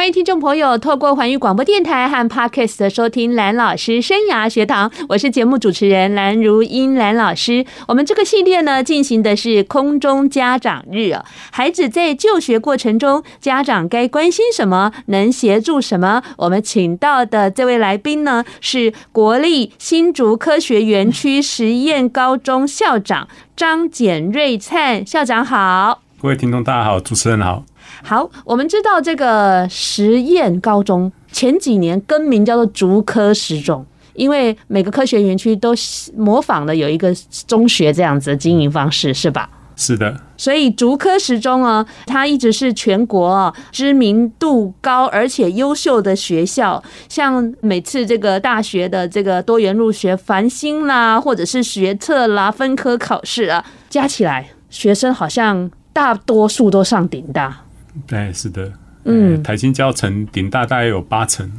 欢迎听众朋友透过环宇广播电台和 Podcast 的收听蓝老师生涯学堂，我是节目主持人蓝如英蓝老师。我们这个系列呢，进行的是空中家长日啊，孩子在就学过程中，家长该关心什么，能协助什么？我们请到的这位来宾呢，是国立新竹科学园区实验高中校长张简瑞灿校长好，各位听众大家好，主持人好。好，我们知道这个实验高中前几年更名叫做竹科十中，因为每个科学园区都模仿了有一个中学这样子的经营方式，是吧？是的。所以竹科十中啊，它一直是全国知名度高而且优秀的学校。像每次这个大学的这个多元入学繁星啦，或者是学测啦、分科考试啊，加起来学生好像大多数都上顶大。对，是的，嗯，台新教成顶大大概有八成，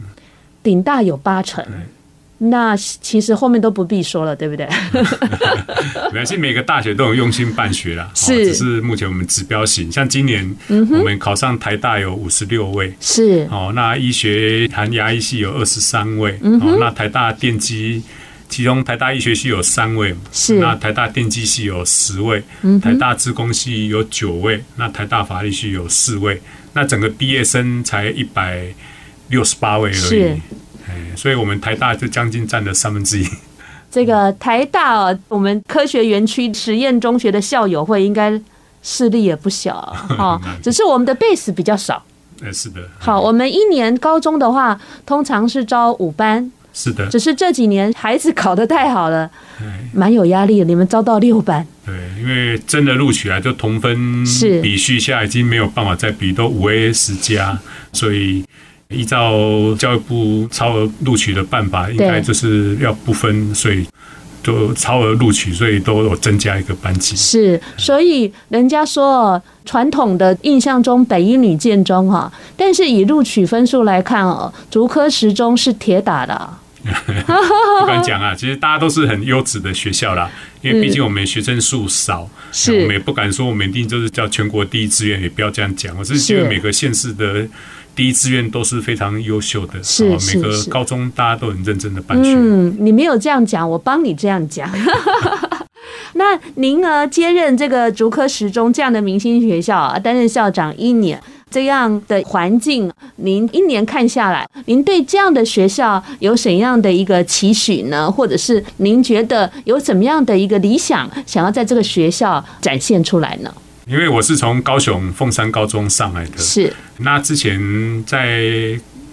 顶大有八成，那其实后面都不必说了，对不对？没关系，每个大学都有用心办学啦，是，只是目前我们指标型，像今年，我们考上台大有五十六位，是。哦，那医学含牙医系有二十三位，哦，那台大电机。其中台大医学系有三位，是那台大电机系有十位，台大资工系有九位，那台大法律系有四位，那整个毕业生才一百六十八位而已，是，所以我们台大就将近占了三分之一。这个台大我们科学园区实验中学的校友会应该势力也不小啊，只是我们的 base 比较少。是的。好，我们一年高中的话，通常是招五班。是的，只是这几年孩子考得太好了，蛮有压力的。你们招到六班，对，因为真的录取啊就同分比序下已经没有办法再比，都五 A 十加，所以依照教育部超额录取的办法，应该就是要不分，所以就超额录取，所以都有增加一个班级。是，所以人家说传统的印象中北一女建中哈，但是以录取分数来看哦，竹科十中是铁打的。不敢讲啊，其实大家都是很优质的学校啦。因为毕竟我们学生数少，是我们也不敢说我们一定就是叫全国第一志愿，也不要这样讲。我是觉得每个县市的第一志愿都是非常优秀的，是每个高中大家都很认真的办学。嗯，你没有这样讲，我帮你这样讲。那您呢，接任这个竹科十中这样的明星学校啊，担任校长一年。这样的环境，您一年看下来，您对这样的学校有怎样的一个期许呢？或者是您觉得有怎么样的一个理想，想要在这个学校展现出来呢？因为我是从高雄凤山高中上来的，是。那之前在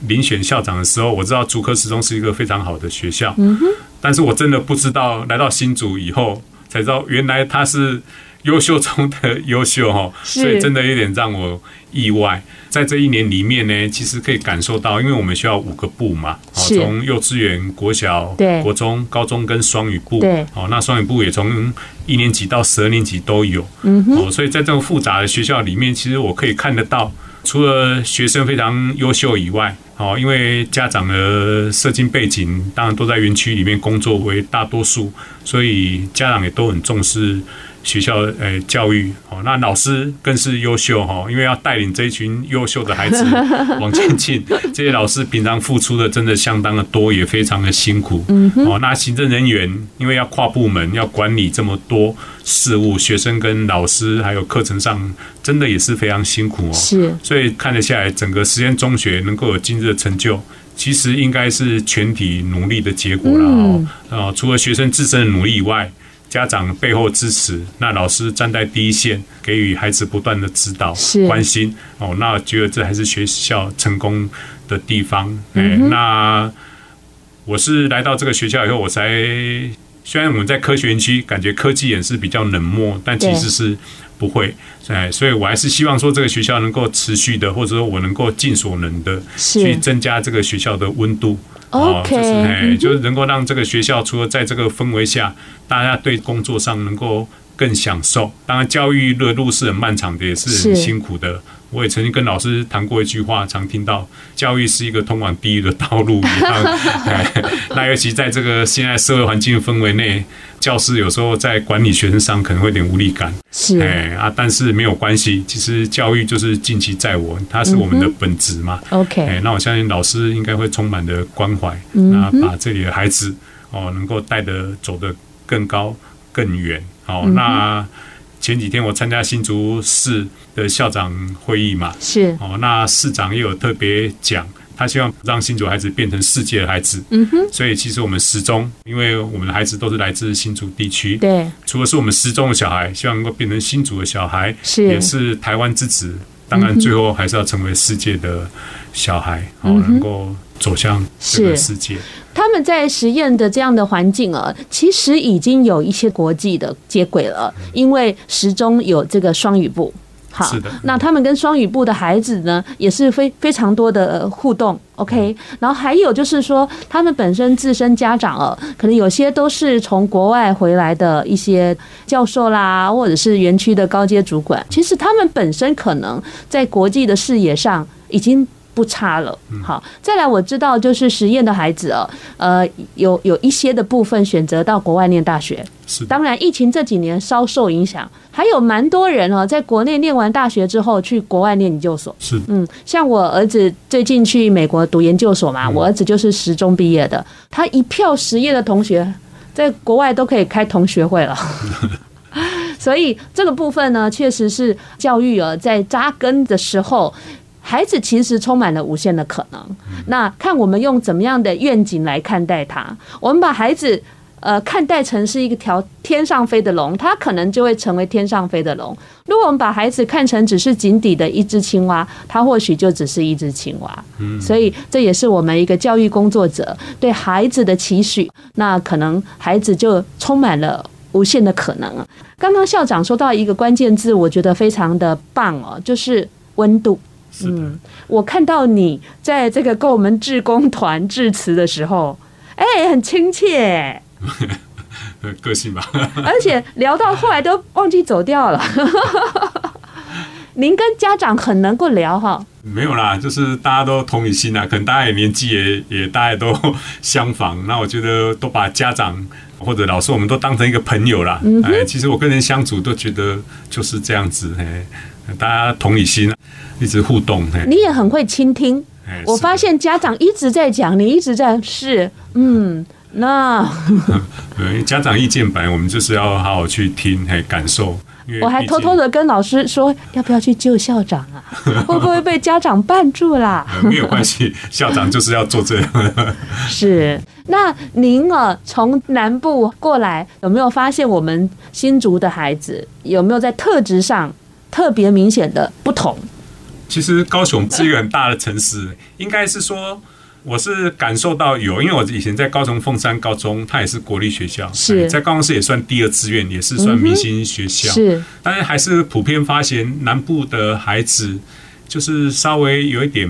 遴选校长的时候，我知道竹科十中是一个非常好的学校，嗯哼。但是我真的不知道，来到新竹以后才知道，原来它是优秀中的优秀哈，所以真的有点让我。意外，在这一年里面呢，其实可以感受到，因为我们需要五个部嘛，从幼稚园、国小、国中、高中跟双语部，哦，那双语部也从一年级到十二年级都有，哦，所以在这种复杂的学校里面，其实我可以看得到，除了学生非常优秀以外，哦，因为家长的社经背景当然都在园区里面工作为大多数，所以家长也都很重视。学校诶，教育哦，那老师更是优秀哈，因为要带领这一群优秀的孩子 往前进，这些老师平常付出的真的相当的多，也非常的辛苦。嗯哦，那行政人员因为要跨部门，要管理这么多事务，学生跟老师还有课程上，真的也是非常辛苦哦。是，所以看得下来，整个实验中学能够有今日的成就，其实应该是全体努力的结果了哦。啊，除了学生自身的努力以外。家长背后支持，那老师站在第一线，给予孩子不断的指导、关心哦。那我觉得这还是学校成功的地方。哎、嗯，那我是来到这个学校以后，我才虽然我们在科学园区，感觉科技也是比较冷漠，但其实是不会。哎，所以我还是希望说这个学校能够持续的，或者说我能够尽所能的去增加这个学校的温度。OK，就是哎，就是能够让这个学校除了在这个氛围下，大家对工作上能够更享受。当然，教育的路是很漫长的，也是很辛苦的。我也曾经跟老师谈过一句话，常听到教育是一个通往地狱的道路 一样。那尤其在这个现在社会环境氛围内，教师有时候在管理学生上可能会有点无力感。是哎啊，但是没有关系，其实教育就是尽其在我，它是我们的本职嘛。OK，哎，那我相信老师应该会充满的关怀，那把这里的孩子哦，能够带得走得更高更远。好，那。前几天我参加新竹市的校长会议嘛，是哦，那市长也有特别讲，他希望让新竹孩子变成世界的孩子。嗯哼，所以其实我们十中，因为我们的孩子都是来自新竹地区，对，除了是我们十中的小孩，希望能够变成新竹的小孩，是也是台湾之子。当然，最后还是要成为世界的小孩，哦，能够走向这个世界。他们在实验的这样的环境啊，其实已经有一些国际的接轨了，因为时钟有这个双语部。好，是的。那他们跟双语部的孩子呢，也是非非常多的互动。OK，然后还有就是说，他们本身自身家长哦，可能有些都是从国外回来的一些教授啦，或者是园区的高阶主管。其实他们本身可能在国际的视野上已经。不差了，好，再来我知道就是实验的孩子哦，呃，有有一些的部分选择到国外念大学，是，当然疫情这几年稍受影响，还有蛮多人哦，在国内念完大学之后去国外念研究所，是，嗯，像我儿子最近去美国读研究所嘛，我儿子就是十中毕业的，他一票实验的同学在国外都可以开同学会了，所以这个部分呢，确实是教育啊，在扎根的时候。孩子其实充满了无限的可能，那看我们用怎么样的愿景来看待他。我们把孩子呃看待成是一个条天上飞的龙，它可能就会成为天上飞的龙。如果我们把孩子看成只是井底的一只青蛙，它或许就只是一只青蛙。所以这也是我们一个教育工作者对孩子的期许。那可能孩子就充满了无限的可能。刚刚校长说到一个关键字，我觉得非常的棒哦，就是温度。嗯，我看到你在这个跟我们志工团致辞的时候，哎、欸，很亲切，个性吧。而且聊到后来都忘记走掉了。您跟家长很能够聊哈？没有啦，就是大家都同理心啊，可能大家也年纪也也大家都相仿。那我觉得都把家长或者老师，我们都当成一个朋友啦。嗯，哎，其实我跟人相处都觉得就是这样子，哎。大家同理心，一直互动。你也很会倾听。我发现家长一直在讲，你一直在是，嗯，那。对，家长意见本来我们就是要好好去听，还感受。我还偷偷的跟老师说，要不要去救校长啊？会不会被家长绊住啦？没有关系，校长就是要做这样。是，那您啊，从南部过来，有没有发现我们新竹的孩子有没有在特质上？特别明显的不同。其实高雄是一个很大的城市，应该是说，我是感受到有，因为我以前在高雄凤山高中，它也是国立学校，是在高雄市也算第二志愿，也是算明星学校，是，但是还是普遍发现南部的孩子就是稍微有一点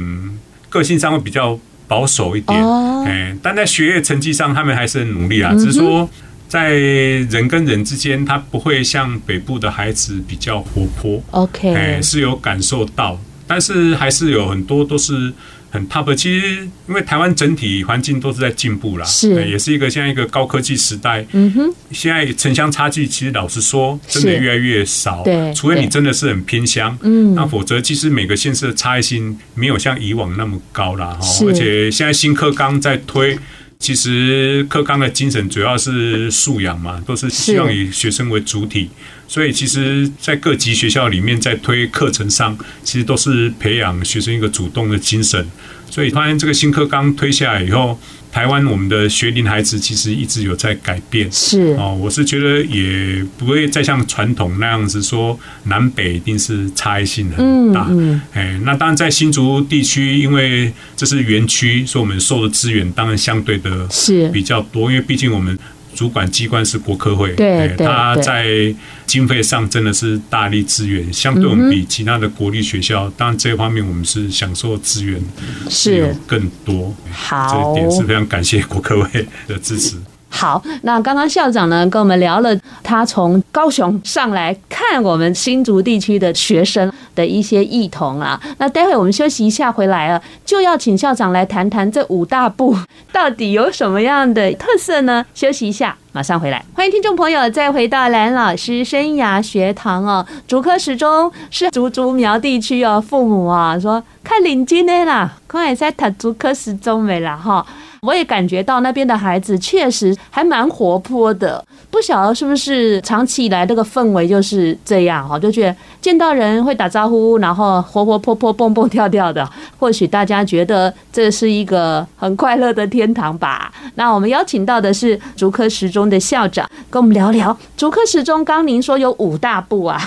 个性上会比较保守一点，哎，但在学业成绩上，他们还是很努力啊，只是说。在人跟人之间，他不会像北部的孩子比较活泼。OK，哎，是有感受到，但是还是有很多都是很 tough。其实，因为台湾整体环境都是在进步啦，是，也是一个像一个高科技时代。嗯哼，现在城乡差距其实老实说，真的越来越少。对，除非你真的是很偏乡，嗯，那否则其实每个县市的差异性没有像以往那么高啦。哈，而且现在新课纲在推。其实课纲的精神主要是素养嘛，都是希望以学生为主体，所以其实，在各级学校里面，在推课程上，其实都是培养学生一个主动的精神。所以发现这个新课纲推下来以后。台湾我们的学龄孩子其实一直有在改变，是。哦，我是觉得也不会再像传统那样子说南北一定是差异性很大，嗯，哎，那当然在新竹地区，因为这是园区，所以我们受的资源当然相对的是。比较多，因为毕竟我们。主管机关是国科会，对，他在经费上真的是大力支援，相对我们比其他的国立学校，当然这方面我们是享受资源是有更多，好，这一点是非常感谢国科会的支持。好，那刚刚校长呢跟我们聊了他从高雄上来看我们新竹地区的学生的一些异同啊。那待会我们休息一下回来了，就要请校长来谈谈这五大部到底有什么样的特色呢？休息一下，马上回来。欢迎听众朋友再回到蓝老师生涯学堂哦。竹科十中是竹竹苗地区哦，父母啊说看领金的啦，快在读竹科十中没啦哈。我也感觉到那边的孩子确实还蛮活泼的，不晓得是不是长期以来这个氛围就是这样哈，就觉得见到人会打招呼，然后活活泼泼、蹦蹦跳跳的，或许大家觉得这是一个很快乐的天堂吧。那我们邀请到的是竹科十中的校长，跟我们聊聊竹科十中。刚您说有五大部啊。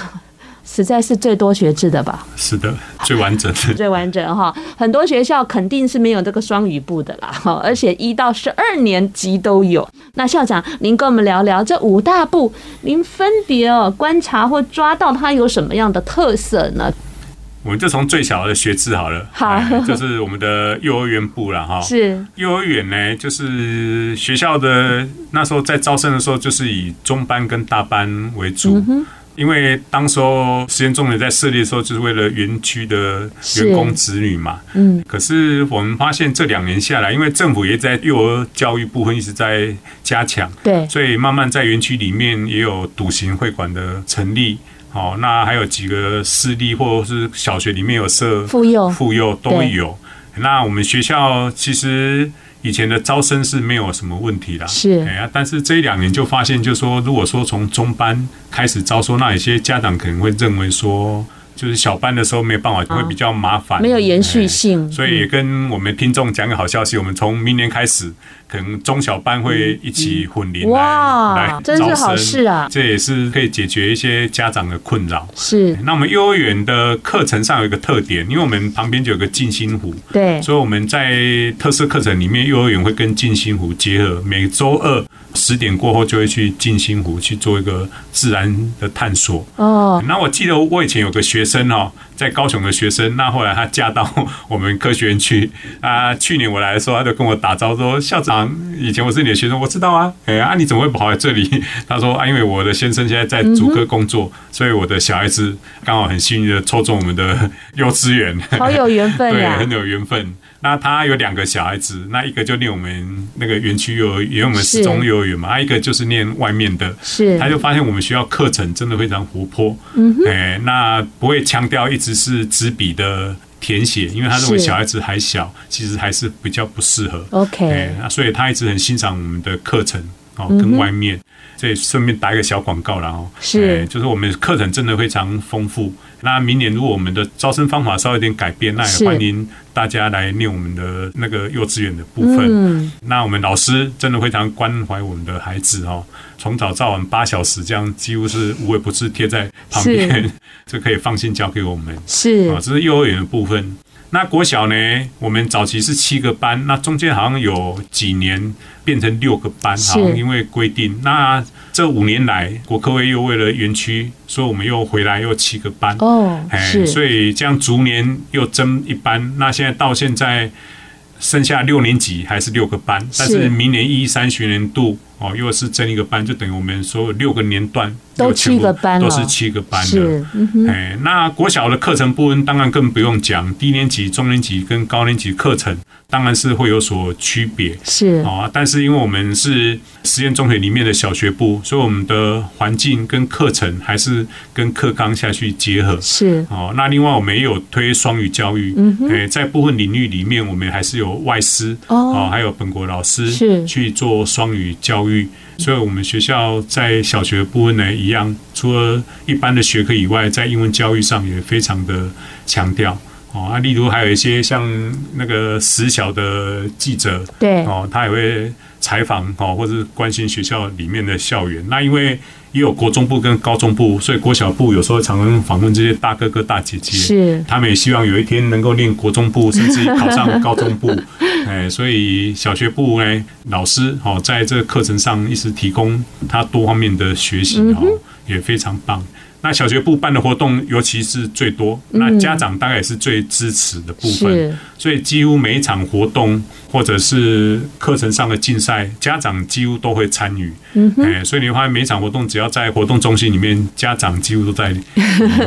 实在是最多学制的吧？是的，最完整的，最完整哈。很多学校肯定是没有这个双语部的啦，哈，而且一到十二年级都有。那校长，您跟我们聊聊这五大部，您分别哦观察或抓到它有什么样的特色呢？我们就从最小的学制好了，好，就是我们的幼儿园部了哈。是幼儿园呢，就是学校的那时候在招生的时候，就是以中班跟大班为主。嗯因为当时候实验中学在设立的时候，就是为了园区的员工子女嘛。嗯。可是我们发现这两年下来，因为政府也在幼儿教育部分一直在加强，对，所以慢慢在园区里面也有笃行会馆的成立。哦，那还有几个私立或者是小学里面有设妇幼，妇幼都有。那我们学校其实。以前的招生是没有什么问题的，是哎呀，但是这一两年就发现，就是说，如果说从中班开始招收，那有些家长可能会认为说。就是小班的时候没有办法，会比较麻烦，没有延续性，所以也跟我们听众讲个好消息，我们从明年开始，可能中小班会一起混龄来来真是好事啊！这也是可以解决一些家长的困扰。是，那我们幼儿园的课程上有一个特点，因为我们旁边就有个静心湖，对，所以我们在特色课程里面，幼儿园会跟静心湖结合，每周二十点过后就会去静心湖去做一个自然的探索。哦，那我记得我以前有个学生哦，在高雄的学生，那后来他嫁到 我们科学园区啊。去年我来的时候，他就跟我打招呼说：“校长，以前我是你的学生，我知道啊。”哎啊，你怎么会跑来这里？他说：“啊，因为我的先生现在在竹科工作，所以我的小孩子刚好很幸运的抽中我们的 幼稚园，好有缘分呀，对，很有缘分。”那他有两个小孩子，那一个就念我们那个园区幼儿园，因为我们十中幼儿园嘛，他一个就是念外面的，是，他就发现我们学校课程真的非常活泼，嗯哼，哎，那不会强调一直是纸笔的填写，因为他认为小孩子还小，其实还是比较不适合，OK，所以他一直很欣赏我们的课程哦，跟外面，这也顺便打一个小广告然后，是，就是我们课程真的非常丰富。那明年如果我们的招生方法稍微有点改变，那也欢迎大家来念我们的那个幼稚园的部分。那我们老师真的非常关怀我们的孩子哦，从早到晚八小时，这样几乎是无微不至贴在旁边，就可以放心交给我们。是啊，这是幼儿园的部分。那国小呢？我们早期是七个班，那中间好像有几年变成六个班，好像因为规定。那这五年来，国科会又为了园区，所以我们又回来又七个班。哦，是，所以这样逐年又增一班。那现在到现在剩下六年级还是六个班，但是明年一三学年度。哦，又是增一个班，就等于我们所有六个年段都七个班都是七个班的。哎，那国小的课程部分当然更不用讲，低年级、中年级跟高年级课程当然是会有所区别。是啊，但是因为我们是实验中学里面的小学部，所以我们的环境跟课程还是跟课纲下去结合。是哦，那另外我们也有推双语教育。嗯哎，在部分领域里面，我们还是有外师哦，还有本国老师是去做双语教育。所以，我们学校在小学部分呢，一样，除了一般的学科以外，在英文教育上也非常的强调哦。啊，例如还有一些像那个时小的记者，对哦，他也会采访哦，或者是关心学校里面的校园。那因为也有国中部跟高中部，所以国小部有时候常常访问这些大哥哥大姐姐，是他们也希望有一天能够念国中部，甚至考上高中部。哎，所以小学部呢，老师哦，在这个课程上一直提供他多方面的学习哦，也非常棒。那小学部办的活动，尤其是最多，那家长大概也是最支持的部分，所以几乎每一场活动或者是课程上的竞赛，家长几乎都会参与。哎，所以你会发现每一场活动，只要在活动中心里面，家长几乎都在里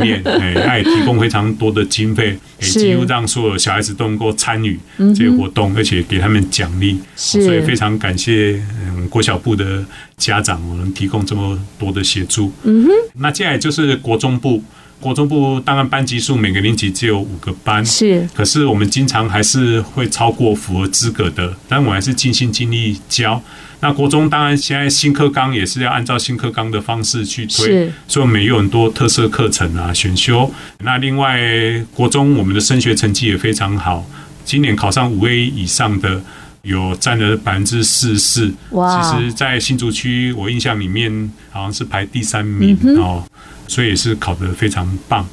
面。哎，他也提供非常多的经费，也几乎让所有小孩子都能够参与这些活动，而且给他们奖励。所以非常感谢嗯国小部的家长，我能提供这么多的协助。嗯哼，那接下来就是。国中部，国中部当然班级数每个年级只有五个班，是。可是我们经常还是会超过符合资格的，但我还是尽心尽力教。那国中当然现在新课纲也是要按照新课纲的方式去推，所以我们也有很多特色课程啊选修。那另外国中我们的升学成绩也非常好，今年考上五 A 以上的有占了百分之四十四。哇！其实，在新竹区我印象里面好像是排第三名哦。所以也是考得非常棒。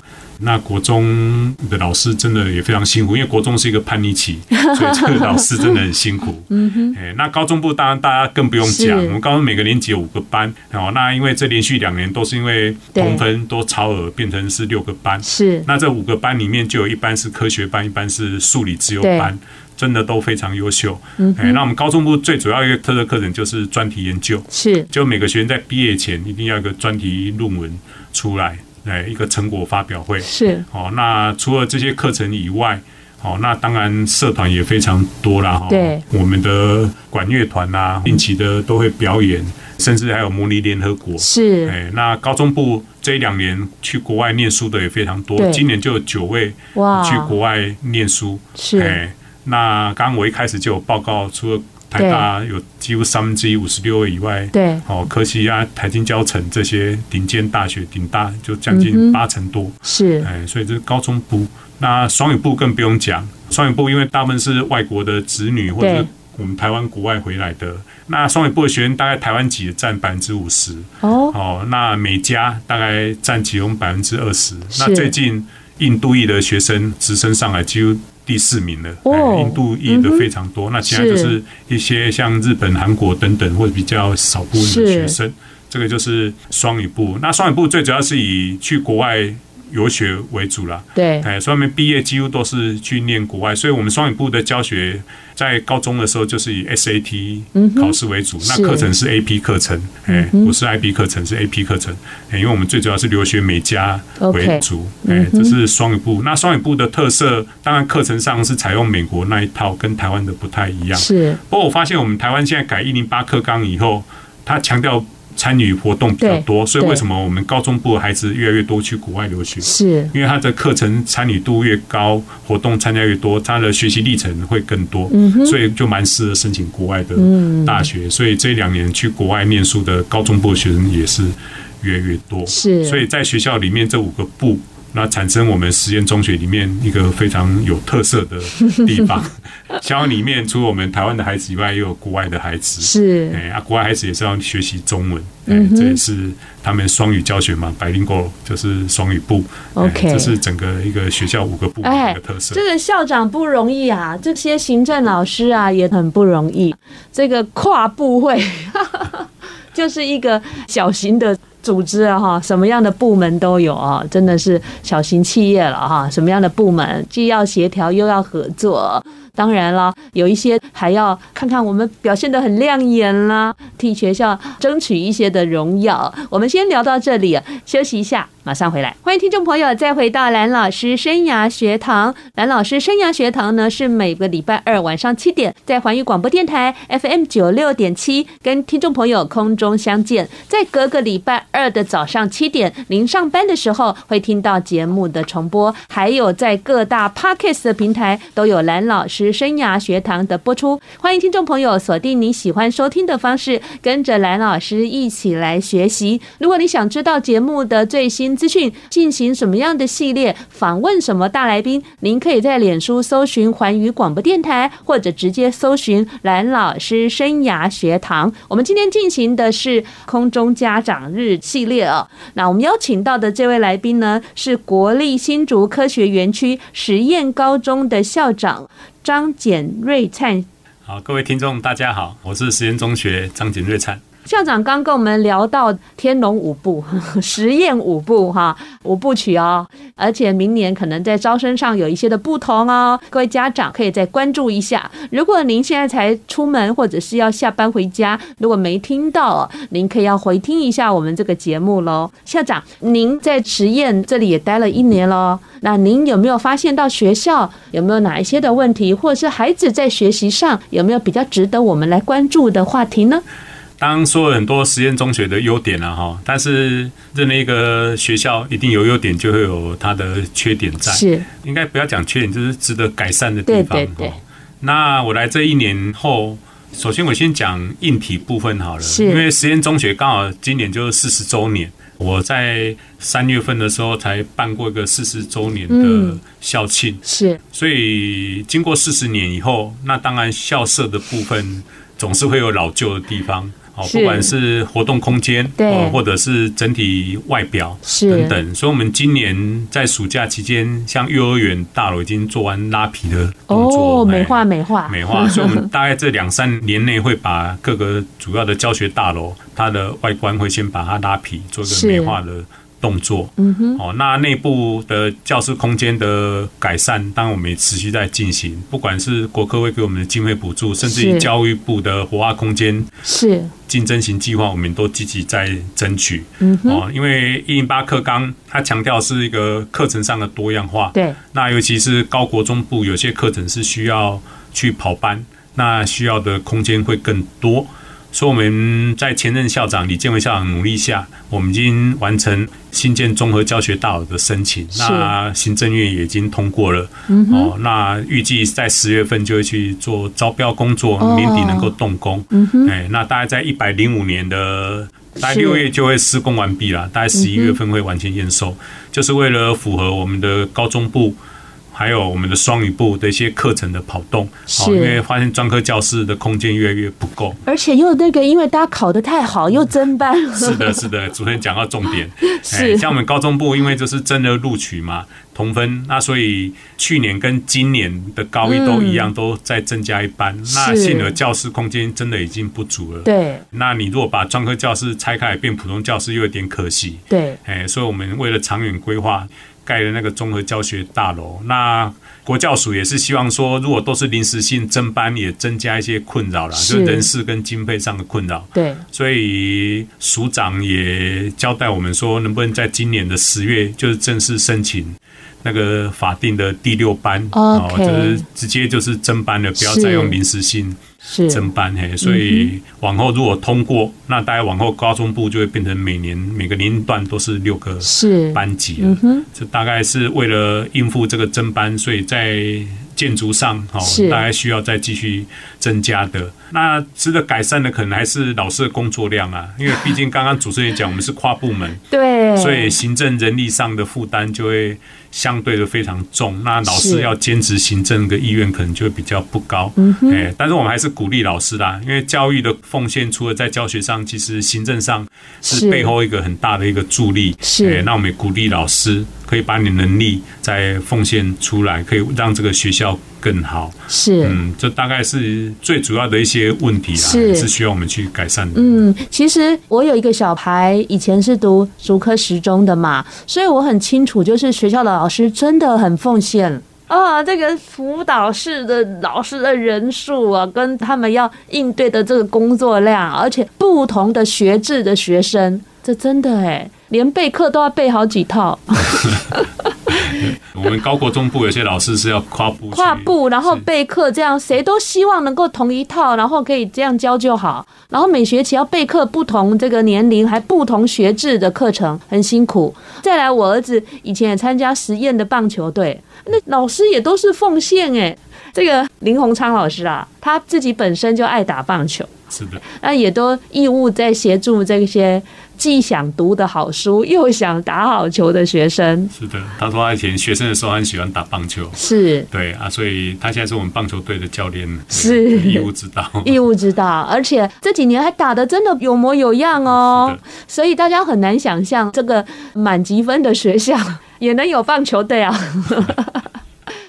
那国中的老师真的也非常辛苦，因为国中是一个叛逆期，所以这个老师真的很辛苦。嗯哼。哎，那高中部当然大家更不用讲，我们高中每个年级有五个班哦。那因为这连续两年都是因为同分都超额，变成是六个班。是。那这五个班里面就有一班是科学班，一班是数理自由班，真的都非常优秀。嗯。哎，那我们高中部最主要一个特色课程就是专题研究。是。就每个学生在毕业前一定要一个专题论文。出来，哎，一个成果发表会是哦。那除了这些课程以外，哦，那当然社团也非常多啦。对，我们的管乐团啊，定期的都会表演，甚至还有模拟联合国。是，哎，那高中部这一两年去国外念书的也非常多，今年就有九位哇去国外念书。是，哎，那刚刚我一开始就有报告，除了台大有几乎三分之一五十六位以外，对，哦，科西啊，台金交成这些顶尖大学顶大就将近八成多，是，哎，所以这是高中部。那双语部更不用讲，双语部因为大部分是外国的子女或者我们台湾国外回来的，那双语部的学生大概台湾籍占百分之五十，哦，哦，那美加大概占其中百分之二十，那最近印度裔的学生直升上来几乎。第四名了，印度裔的非常多，那其他就是一些像日本、韩国等等，或者比较少部分的学生。这个就是双语部。那双语部最主要是以去国外游学为主啦，对，哎，所以他们毕业几乎都是去念国外，所以我们双语部的教学在高中的时候就是以 SAT 考试为主，那课程是 AP 课程，哎，不是 IB 课程，是 AP 课程，哎，因为我们最主要是留学美加为主，哎，这是双语部。那双语部的特色，当然课程上是采用美国那一套，跟台湾的不太一样。是，不过我发现我们台湾现在改一零八课纲以后，它强调。参与活动比较多，所以为什么我们高中部的孩子越来越多去国外留学？是，因为他的课程参与度越高，活动参加越多，他的学习历程会更多，所以就蛮适合申请国外的大学。所以这两年去国外念书的高中部的学生也是越来越多。是，所以在学校里面这五个部。那产生我们实验中学里面一个非常有特色的地方，校里面除了我们台湾的孩子以外，也有国外的孩子。是，哎，啊，国外孩子也是要学习中文，哎，这也是他们双语教学嘛，bilingual 就是双语部。OK，这是整个一个学校五个部的一个特色。这个校长不容易啊，这些行政老师啊也很不容易。这个跨部会 就是一个小型的。组织啊哈，什么样的部门都有啊，真的是小型企业了哈。什么样的部门既要协调又要合作，当然了，有一些还要看看我们表现得很亮眼啦，替学校争取一些的荣耀。我们先聊到这里，休息一下。马上回来，欢迎听众朋友再回到蓝老师生涯学堂。蓝老师生涯学堂呢，是每个礼拜二晚上七点在环宇广播电台 FM 九六点七跟听众朋友空中相见。在隔个礼拜二的早上七点，您上班的时候会听到节目的重播，还有在各大 Podcast 的平台都有蓝老师生涯学堂的播出。欢迎听众朋友锁定你喜欢收听的方式，跟着蓝老师一起来学习。如果你想知道节目的最新，资讯进行什么样的系列访问？什么大来宾？您可以在脸书搜寻环宇广播电台，或者直接搜寻蓝老师生涯学堂。我们今天进行的是空中家长日系列哦。那我们邀请到的这位来宾呢，是国立新竹科学园区实验高中的校长张简瑞灿。好，各位听众大家好，我是实验中学张简瑞灿。校长刚跟我们聊到天龙五部、实验五部哈五部曲哦，而且明年可能在招生上有一些的不同哦，各位家长可以再关注一下。如果您现在才出门或者是要下班回家，如果没听到，您可以要回听一下我们这个节目喽。校长，您在实验这里也待了一年喽，那您有没有发现到学校有没有哪一些的问题，或者是孩子在学习上有没有比较值得我们来关注的话题呢？当说了很多实验中学的优点了哈，但是任何一个学校一定有优点，就会有它的缺点在。是，应该不要讲缺点，就是值得改善的地方。对对对。那我来这一年后，首先我先讲硬体部分好了，因为实验中学刚好今年就是四十周年，我在三月份的时候才办过一个四十周年的校庆。是。所以经过四十年以后，那当然校舍的部分总是会有老旧的地方。哦，不管是活动空间，对，或者是整体外表等等，所以，我们今年在暑假期间，像幼儿园大楼已经做完拉皮的工作，哦，美化美化。美化，所以我们大概这两三年内会把各个主要的教学大楼，它的外观会先把它拉皮，做一个美化的。动作，嗯哼，哦，那内部的教室空间的改善，当然我们也持续在进行。不管是国科会给我们的经费补助，甚至于教育部的活化空间是竞争型计划，我们都积极在争取。嗯哼，哦，因为一零八课纲它强调是一个课程上的多样化，对。那尤其是高国中部有些课程是需要去跑班，那需要的空间会更多。所以我们在前任校长李建伟校长努力下，我们已经完成新建综合教学大楼的申请，那行政院也已经通过了。哦，那预计在十月份就会去做招标工作，年底能够动工。哎，那大概在一百零五年的大概六月就会施工完毕了，大概十一月份会完全验收，就是为了符合我们的高中部。还有我们的双语部的一些课程的跑动，好，因为发现专科教室的空间越来越不够，而且又那个，因为大家考得太好，又增班。是的，是的，主持人讲到重点，是像我们高中部，因为就是真的录取嘛，同分，那所以去年跟今年的高一都一样，都在增加一班。那幸而教室空间真的已经不足了。对，那你如果把专科教室拆开来变普通教室，又有点可惜。对，哎，所以我们为了长远规划。盖的那个综合教学大楼，那国教署也是希望说，如果都是临时性增班，也增加一些困扰了，就人事跟经费上的困扰。对，所以署长也交代我们说，能不能在今年的十月，就是正式申请那个法定的第六班哦，就是直接就是增班了，不要再用临时性。是增班嘿，所以往后如果通过，那大概往后高中部就会变成每年每个年龄段都是六个班级了。这大概是为了应付这个增班，所以在建筑上哦，大概需要再继续增加的。那值得改善的可能还是老师的工作量啊，因为毕竟刚刚主持人讲，我们是跨部门，对，所以行政人力上的负担就会。相对的非常重，那老师要兼职行政的意愿可能就会比较不高。嗯哼，但是我们还是鼓励老师啦，因为教育的奉献除了在教学上，其实行政上是背后一个很大的一个助力。是，那我们也鼓励老师可以把你能力再奉献出来，可以让这个学校更好。是，嗯，这大概是最主要的一些问题啦，是，是需要我们去改善的。嗯，其实我有一个小孩，以前是读竹科十中的嘛，所以我很清楚，就是学校的。老师真的很奉献啊！这个辅导室的老师的人数啊，跟他们要应对的这个工作量，而且不同的学制的学生，这真的哎，连备课都要备好几套。我们高国中部有些老师是要跨部跨部，然后备课，这样谁都希望能够同一套，然后可以这样教就好。然后每学期要备课不同这个年龄还不同学制的课程，很辛苦。再来，我儿子以前也参加实验的棒球队，那老师也都是。奉献哎。这个林鸿昌老师啊，他自己本身就爱打棒球，是。的，那也都义务在协助这些。既想读的好书，又想打好球的学生，是的。他说他以前学生的时候很喜欢打棒球，是对啊，所以他现在是我们棒球队的教练，是义务指导，义务指导，而且这几年还打的真的有模有样哦。所以大家很难想象，这个满级分的学校 也能有棒球队啊。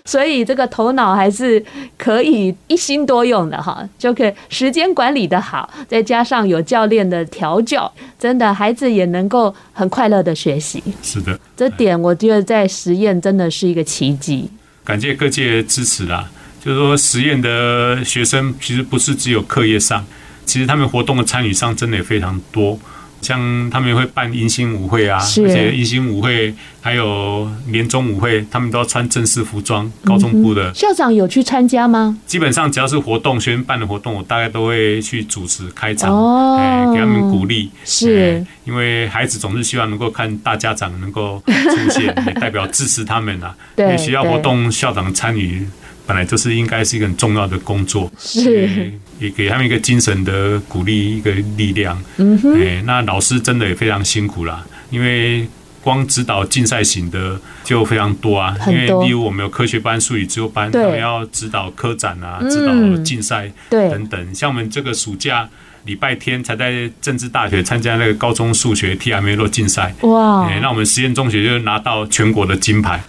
所以这个头脑还是可以一心多用的哈，就可以时间管理的好，再加上有教练的调教，真的孩子也能够很快乐的学习。是的，这点我觉得在实验真的是一个奇迹。感谢各界支持啦，就是说实验的学生其实不是只有课业上，其实他们活动的参与上真的也非常多。像他们会办迎新舞会啊，而且迎新舞会还有年终舞会，他们都要穿正式服装。高中部的、嗯、校长有去参加吗？基本上只要是活动，学生办的活动，我大概都会去主持开场，哦，哎，给他们鼓励。是，因为孩子总是希望能够看大家长能够出现，也代表支持他们啊。对，学校活动校长参与。本来就是应该是一个很重要的工作，是也给他们一个精神的鼓励，一个力量。嗯哼，哎，那老师真的也非常辛苦啦，因为光指导竞赛型的就非常多啊。因为例如我们有科学班、数理自由班，他们要指导科展啊，指导竞赛等等。像我们这个暑假礼拜天才在政治大学参加那个高中数学 TMA 竞赛，哇！哎，那我们实验中学就拿到全国的金牌，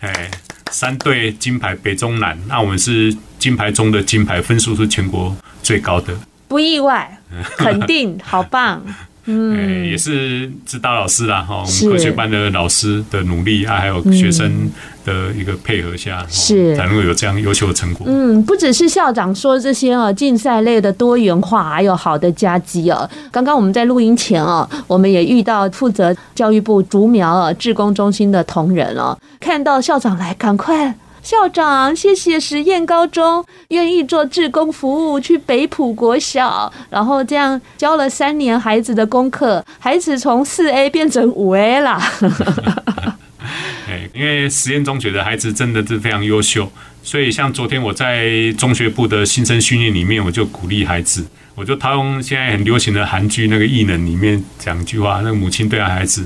哎。三对金牌，北中南，那我们是金牌中的金牌，分数是全国最高的，不意外，肯定，好棒。嗯，也是指导老师啦，哈，我们科学班的老师的努力啊，还有学生的一个配合下，是才能够有这样优秀的成果。嗯，不只是校长说这些哦，竞赛类的多元化，还有好的佳绩哦。刚刚我们在录音前哦，我们也遇到负责教育部竹苗啊志工中心的同仁哦，看到校长来，赶快。校长，谢谢实验高中愿意做志工服务，去北埔国小，然后这样教了三年孩子的功课，孩子从四 A 变成五 A 了。因为实验中学的孩子真的是非常优秀，所以像昨天我在中学部的新生训练里面，我就鼓励孩子，我就套用现在很流行的韩剧那个异能里面讲一句话，那个母亲对孩子。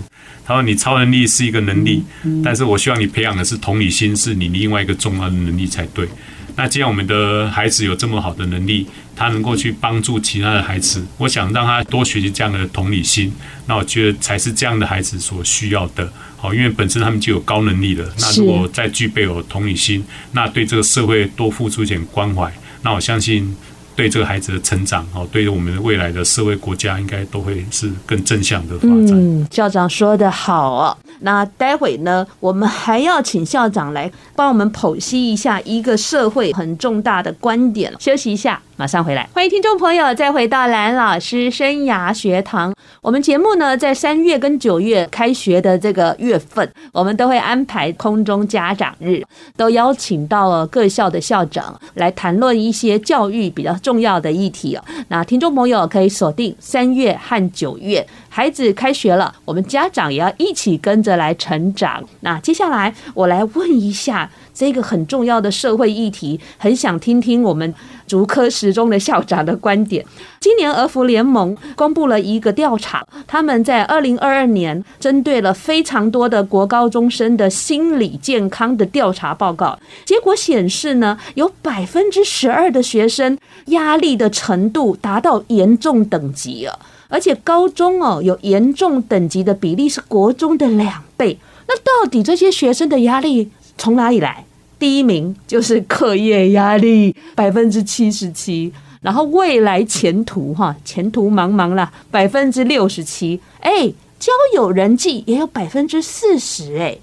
他说：“你超能力是一个能力，但是我希望你培养的是同理心，是你另外一个重要的能力才对。那既然我们的孩子有这么好的能力，他能够去帮助其他的孩子，我想让他多学习这样的同理心。那我觉得才是这样的孩子所需要的。好，因为本身他们就有高能力了。那如果再具备有同理心，那对这个社会多付出一点关怀，那我相信。”对这个孩子的成长，哦，对于我们未来的社会国家，应该都会是更正向的发展。嗯，校长说的好哦。那待会呢，我们还要请校长来帮我们剖析一下一个社会很重大的观点。休息一下。马上回来，欢迎听众朋友再回到蓝老师生涯学堂。我们节目呢，在三月跟九月开学的这个月份，我们都会安排空中家长日，都邀请到了各校的校长来谈论一些教育比较重要的议题哦。那听众朋友可以锁定三月和九月，孩子开学了，我们家长也要一起跟着来成长。那接下来我来问一下。这个很重要的社会议题，很想听听我们竹科十中的校长的观点。今年俄福联盟公布了一个调查，他们在二零二二年针对了非常多的国高中生的心理健康的调查报告，结果显示呢，有百分之十二的学生压力的程度达到严重等级啊，而且高中哦有严重等级的比例是国中的两倍。那到底这些学生的压力从哪里来？第一名就是课业压力，百分之七十七，然后未来前途哈，前途茫茫啦，百分之六十七，哎，交友人际也有百分之四十，哎，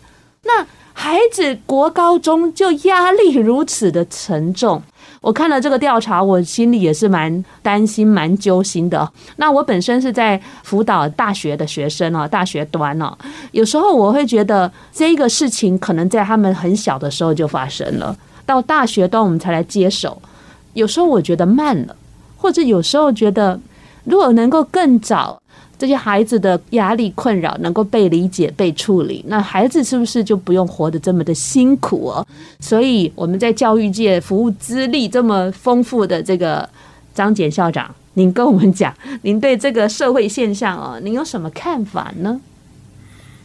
那孩子国高中就压力如此的沉重。我看了这个调查，我心里也是蛮担心、蛮揪心的。那我本身是在辅导大学的学生哦，大学端哦，有时候我会觉得这个事情可能在他们很小的时候就发生了，到大学端我们才来接手。有时候我觉得慢了，或者有时候觉得如果能够更早。这些孩子的压力困扰能够被理解、被处理，那孩子是不是就不用活得这么的辛苦哦？所以我们在教育界服务资历这么丰富的这个张简校长，您跟我们讲，您对这个社会现象哦，您有什么看法呢？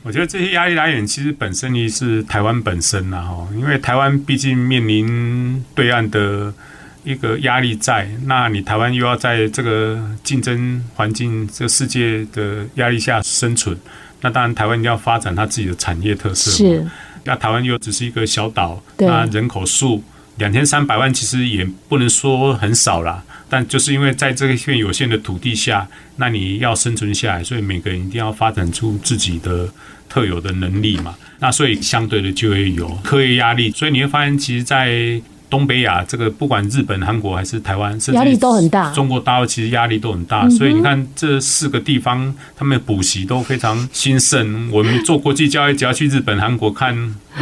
我觉得这些压力来源其实本身也是台湾本身呐，哈，因为台湾毕竟面临对岸的。一个压力在，那你台湾又要在这个竞争环境、这个世界的压力下生存，那当然台湾一定要发展它自己的产业特色。是，那台湾又只是一个小岛，那人口数两千三百万，其实也不能说很少啦。但就是因为在这一片有限的土地下，那你要生存下来，所以每个人一定要发展出自己的特有的能力嘛。那所以相对的就会有课业压力，所以你会发现，其实，在东北亚这个不管日本、韩国还是台湾，甚至压力都很大。中国大陆其实压力都很大，所以你看这四个地方，他们补习都非常兴盛。我们做国际教育，只要去日本、韩国看，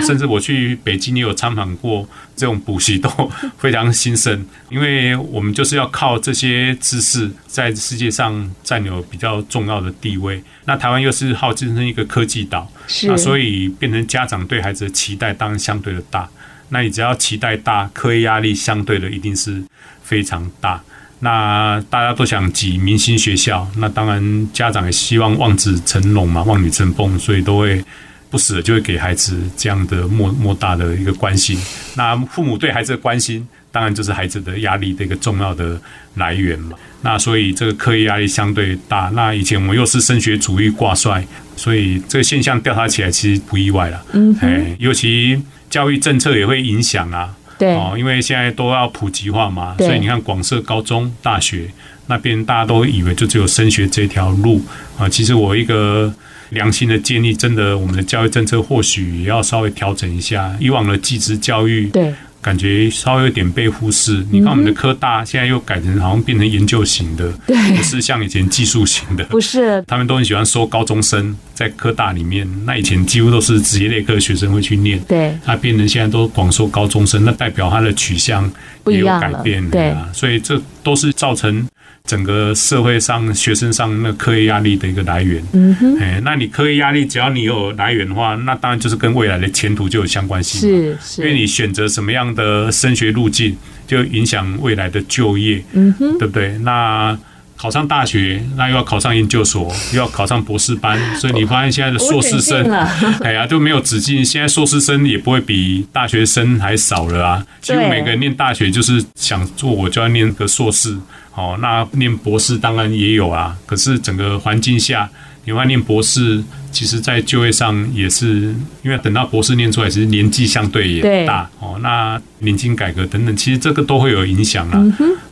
甚至我去北京也有参访过，这种补习都 非常兴盛。因为我们就是要靠这些知识在世界上占有比较重要的地位。那台湾又是号称成一个科技岛，那所以变成家长对孩子的期待当然相对的大。那你只要期待大，课业压力相对的一定是非常大。那大家都想挤明星学校，那当然家长也希望望子成龙嘛，望女成凤，所以都会不时的就会给孩子这样的莫莫大的一个关心。那父母对孩子的关心，当然就是孩子的压力的一个重要的来源嘛。那所以这个课业压力相对大。那以前我们又是升学主义挂帅，所以这个现象调查起来其实不意外了。嗯，哎，尤其。教育政策也会影响啊，对哦，因为现在都要普及化嘛，所以你看广设高中、大学那边，大家都以为就只有升学这条路啊。其实我一个良心的建议，真的，我们的教育政策或许也要稍微调整一下，以往的技职教育对。感觉稍微有点被忽视。你看我们的科大现在又改成好像变成研究型的，不是像以前技术型的。不是，他们都很喜欢收高中生在科大里面。那以前几乎都是职业类科的学生会去念，对，那变成现在都广收高中生，那代表他的取向也有改变，对啊。所以这都是造成。整个社会上、学生上那课业压力的一个来源，嗯哼，哎，那你课业压力，只要你有来源的话，那当然就是跟未来的前途就有相关性，是是，因为你选择什么样的升学路径，就影响未来的就业，嗯哼，对不对？那考上大学，那又要考上研究所，又要考上博士班，所以你发现现在的硕士生，哎呀，都没有止境。现在硕士生也不会比大学生还少了啊，几乎每个人念大学就是想做，我就要念个硕士。哦，那念博士当然也有啊，可是整个环境下，你要念博士，其实在就业上也是，因为等到博士念出来，其实年纪相对也大。哦，那年金改革等等，其实这个都会有影响啊。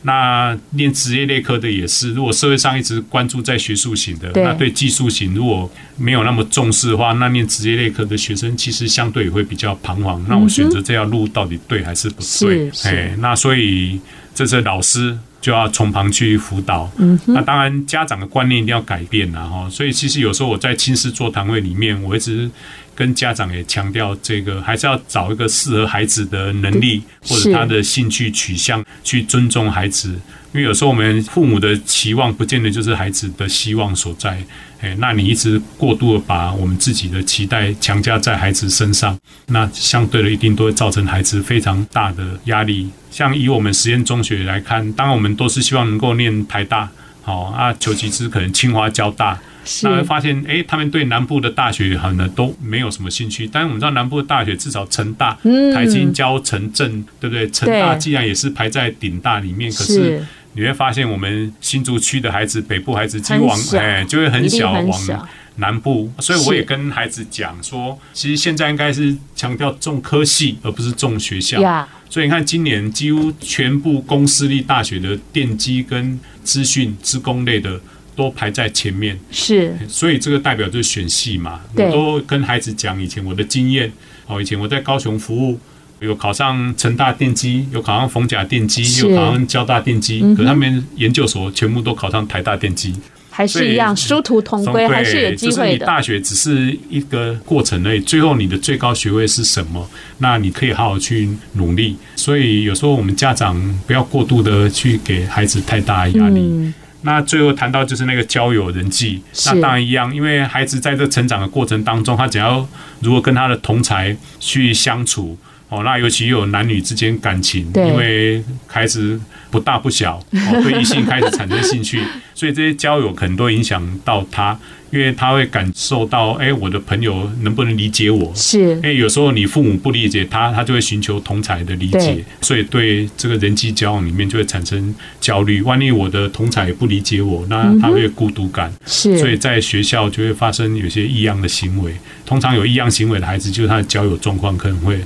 那念职业类科的也是，如果社会上一直关注在学术型的，那对技术型如果没有那么重视的话，那念职业类科的学生其实相对也会比较彷徨。那我选择这条路到底对还是不对？哎，那所以这是老师。就要从旁去辅导，那当然家长的观念一定要改变了哈。所以其实有时候我在亲师座谈会里面，我一直跟家长也强调，这个还是要找一个适合孩子的能力或者他的兴趣取向，去尊重孩子。因为有时候我们父母的期望，不见得就是孩子的希望所在。哎，那你一直过度的把我们自己的期待强加在孩子身上，那相对的一定都会造成孩子非常大的压力。像以我们实验中学来看，当然我们都是希望能够念台大，好啊，求其次可能清华、交大，那会发现，哎，他们对南部的大学可能都没有什么兴趣。但是我们知道南部的大学至少成大、台清交、城镇，对不对？成大既然也是排在顶大里面，可是。你会发现，我们新竹区的孩子，北部孩子，几乎往哎就会很小往南部，所以我也跟孩子讲说，其实现在应该是强调重科系，而不是重学校。所以你看，今年几乎全部公私立大学的电机跟资讯、资工类的都排在前面。是，所以这个代表就是选系嘛。我都跟孩子讲以前我的经验，哦，以前我在高雄服务。有考上成大电机，有考上逢甲电机，有考上交大电机，可他们研究所全部都考上台大电机，还是一样殊途同归，还是有机会的。就是你大学只是一个过程而已，最后你的最高学位是什么？那你可以好好去努力。所以有时候我们家长不要过度的去给孩子太大的压力。嗯、那最后谈到就是那个交友人际，那当然一样，因为孩子在这成长的过程当中，他只要如果跟他的同才去相处。哦，那尤其有男女之间感情，因为开始不大不小，哦，对异性开始产生兴趣，所以这些交友可能都影响到他，因为他会感受到，哎，我的朋友能不能理解我？是，哎，有时候你父母不理解他，他就会寻求同才的理解，所以对这个人际交往里面就会产生焦虑。万一我的同才也不理解我，那他会孤独感，是，所以在学校就会发生有些异样的行为。通常有异样行为的孩子，就是他的交友状况可能会。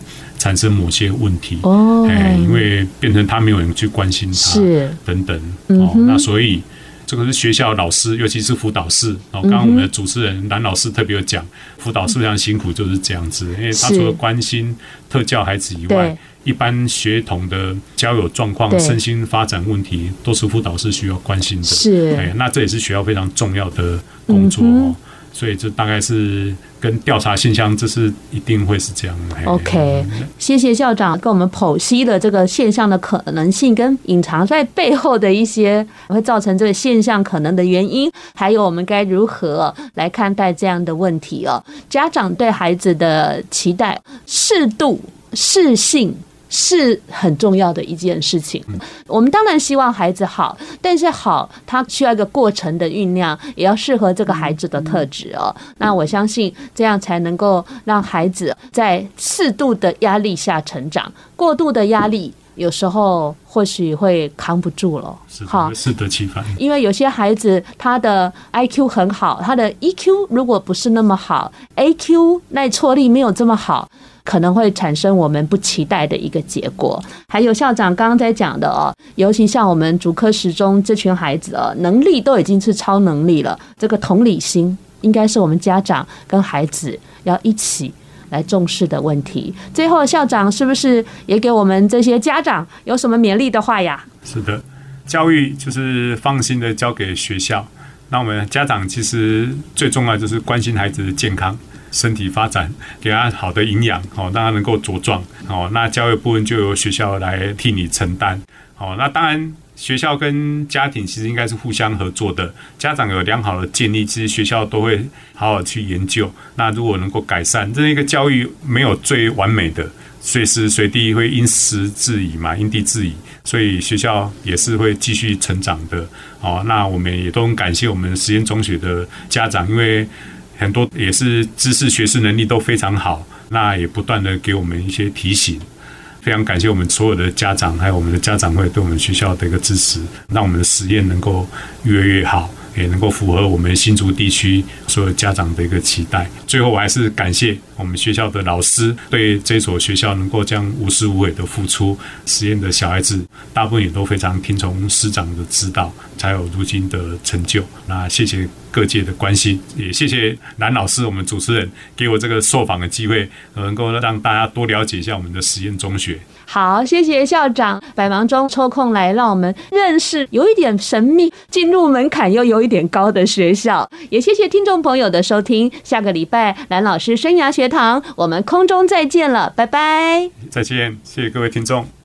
产生某些问题哦，哎，因为变成他没有人去关心他，是。等等嗯哦，那所以这个是学校老师，尤其是辅导室哦。刚刚我们的主持人蓝老师特别有讲，辅导室非常辛苦，就是这样子，因为他除了关心特教孩子以外，一般学童的交友状况、身心发展问题，都是辅导室需要关心的。是，哎，那这也是学校非常重要的工作哦。所以这大概是跟调查现象，这是一定会是这样。OK，谢谢校长跟我们剖析了这个现象的可能性，跟隐藏在背后的一些会造成这个现象可能的原因，还有我们该如何来看待这样的问题哦。家长对孩子的期待，适度、适性。是很重要的一件事情。我们当然希望孩子好，但是好，它需要一个过程的酝酿，也要适合这个孩子的特质哦。那我相信这样才能够让孩子在适度的压力下成长。过度的压力有时候或许会扛不住了。好，适得其反。因为有些孩子他的 IQ 很好，他的 EQ 如果不是那么好，AQ 耐挫力没有这么好。可能会产生我们不期待的一个结果。还有校长刚刚在讲的哦，尤其像我们主科时中这群孩子哦，能力都已经是超能力了。这个同理心应该是我们家长跟孩子要一起来重视的问题。最后，校长是不是也给我们这些家长有什么勉励的话呀？是的，教育就是放心的交给学校。那我们家长其实最重要就是关心孩子的健康。身体发展，给他好的营养，哦，让他能够茁壮，哦，那教育部分就由学校来替你承担，哦，那当然学校跟家庭其实应该是互相合作的，家长有良好的建议，其实学校都会好好去研究。那如果能够改善，这一个教育没有最完美的，随时随地会因时制宜嘛，因地制宜，所以学校也是会继续成长的，哦，那我们也都很感谢我们实验中学的家长，因为。很多也是知识学识能力都非常好，那也不断的给我们一些提醒，非常感谢我们所有的家长，还有我们的家长会对我们学校的一个支持，让我们的实验能够越来越好。也能够符合我们新竹地区所有家长的一个期待。最后，我还是感谢我们学校的老师对这所学校能够这样无私无畏的付出。实验的小孩子大部分也都非常听从师长的指导，才有如今的成就。那谢谢各界的关心，也谢谢蓝老师，我们主持人给我这个受访的机会，能够让大家多了解一下我们的实验中学。好，谢谢校长百忙中抽空来让我们认识有一点神秘、进入门槛又有一点高的学校。也谢谢听众朋友的收听，下个礼拜蓝老师生涯学堂，我们空中再见了，拜拜。再见，谢谢各位听众。